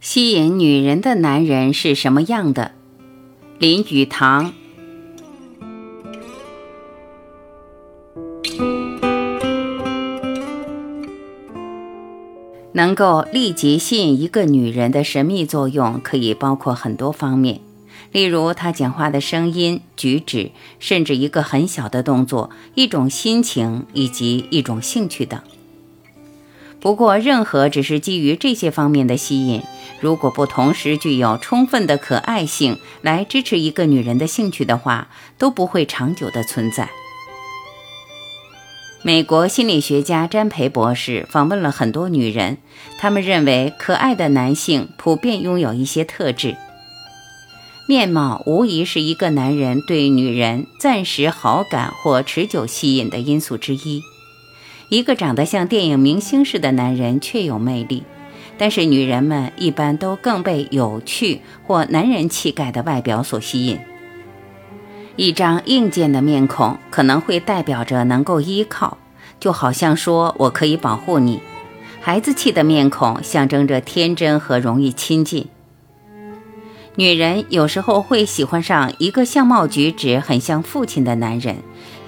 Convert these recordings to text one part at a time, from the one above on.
吸引女人的男人是什么样的？林语堂。能够立即吸引一个女人的神秘作用，可以包括很多方面，例如她讲话的声音、举止，甚至一个很小的动作、一种心情以及一种兴趣等。不过，任何只是基于这些方面的吸引，如果不同时具有充分的可爱性来支持一个女人的兴趣的话，都不会长久的存在。美国心理学家詹培博士访问了很多女人，他们认为可爱的男性普遍拥有一些特质。面貌无疑是一个男人对女人暂时好感或持久吸引的因素之一。一个长得像电影明星似的男人确有魅力，但是女人们一般都更被有趣或男人气概的外表所吸引。一张硬健的面孔可能会代表着能够依靠，就好像说我可以保护你；孩子气的面孔象征着天真和容易亲近。女人有时候会喜欢上一个相貌举止很像父亲的男人。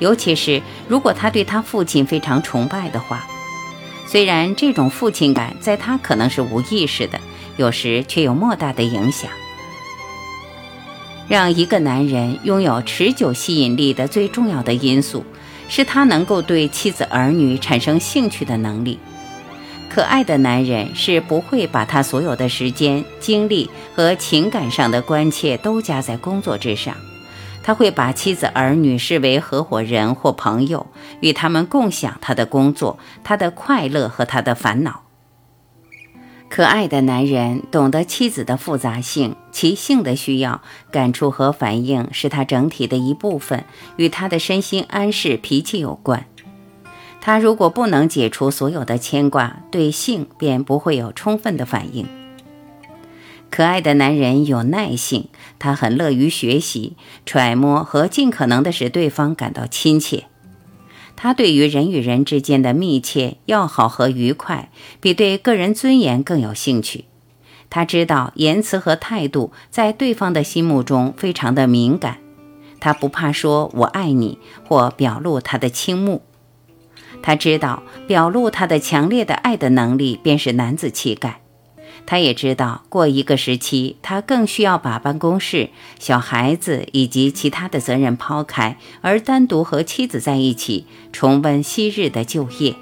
尤其是如果他对他父亲非常崇拜的话，虽然这种父亲感在他可能是无意识的，有时却有莫大的影响。让一个男人拥有持久吸引力的最重要的因素，是他能够对妻子儿女产生兴趣的能力。可爱的男人是不会把他所有的时间、精力和情感上的关切都加在工作之上。他会把妻子儿女视为合伙人或朋友，与他们共享他的工作、他的快乐和他的烦恼。可爱的男人懂得妻子的复杂性、其性的需要、感触和反应是他整体的一部分，与他的身心安适、脾气有关。他如果不能解除所有的牵挂，对性便不会有充分的反应。可爱的男人有耐性，他很乐于学习、揣摩和尽可能的使对方感到亲切。他对于人与人之间的密切、要好和愉快，比对个人尊严更有兴趣。他知道言辞和态度在对方的心目中非常的敏感。他不怕说“我爱你”或表露他的倾慕。他知道表露他的强烈的爱的能力便是男子气概。他也知道，过一个时期，他更需要把办公室、小孩子以及其他的责任抛开，而单独和妻子在一起，重温昔日的旧业。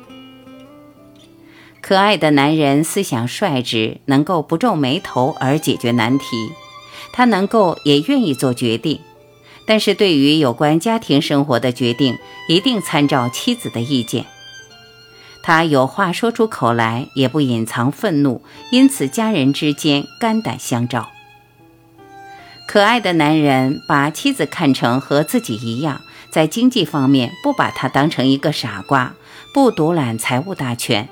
可爱的男人思想率直，能够不皱眉头而解决难题。他能够也愿意做决定，但是对于有关家庭生活的决定，一定参照妻子的意见。他有话说出口来，也不隐藏愤怒，因此家人之间肝胆相照。可爱的男人把妻子看成和自己一样，在经济方面不把他当成一个傻瓜，不独揽财务大权。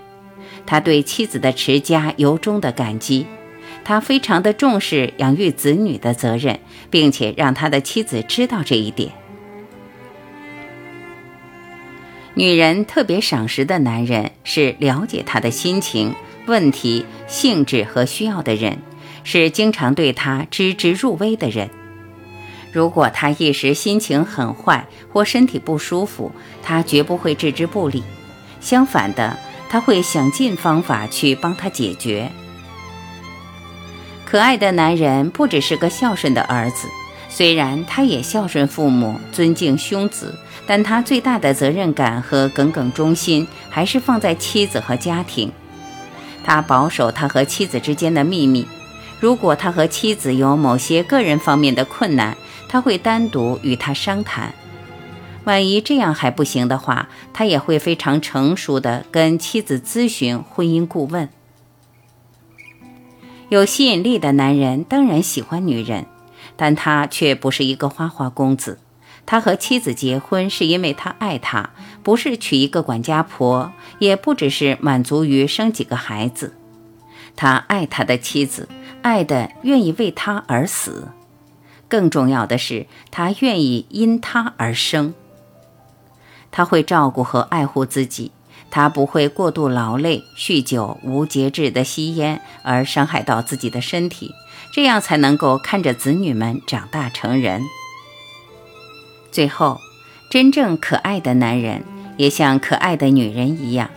他对妻子的持家由衷的感激，他非常的重视养育子女的责任，并且让他的妻子知道这一点。女人特别赏识的男人是了解她的心情、问题、性质和需要的人，是经常对她知之入微的人。如果她一时心情很坏或身体不舒服，他绝不会置之不理。相反的，他会想尽方法去帮她解决。可爱的男人不只是个孝顺的儿子。虽然他也孝顺父母、尊敬兄子，但他最大的责任感和耿耿忠心还是放在妻子和家庭。他保守他和妻子之间的秘密。如果他和妻子有某些个人方面的困难，他会单独与他商谈。万一这样还不行的话，他也会非常成熟地跟妻子咨询婚姻顾问。有吸引力的男人当然喜欢女人。但他却不是一个花花公子，他和妻子结婚是因为他爱她，不是娶一个管家婆，也不只是满足于生几个孩子。他爱他的妻子，爱的愿意为他而死，更重要的是，他愿意因他而生。他会照顾和爱护自己，他不会过度劳累、酗酒、无节制的吸烟而伤害到自己的身体，这样才能够看着子女们长大成人。最后，真正可爱的男人也像可爱的女人一样，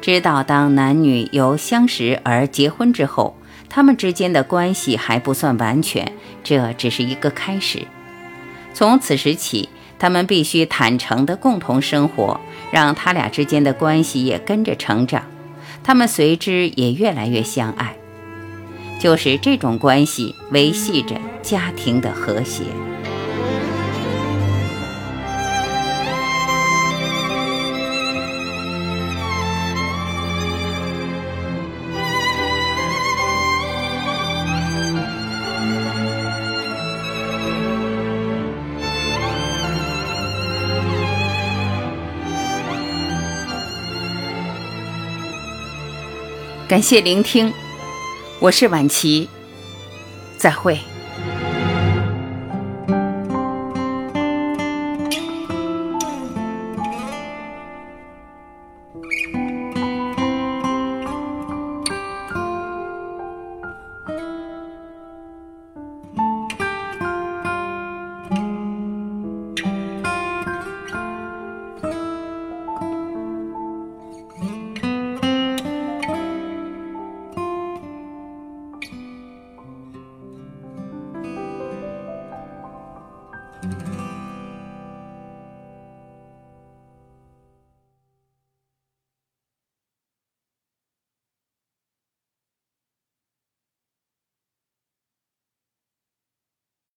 知道当男女由相识而结婚之后，他们之间的关系还不算完全，这只是一个开始。从此时起。他们必须坦诚地共同生活，让他俩之间的关系也跟着成长，他们随之也越来越相爱。就是这种关系维系着家庭的和谐。感谢聆听，我是婉琪，再会。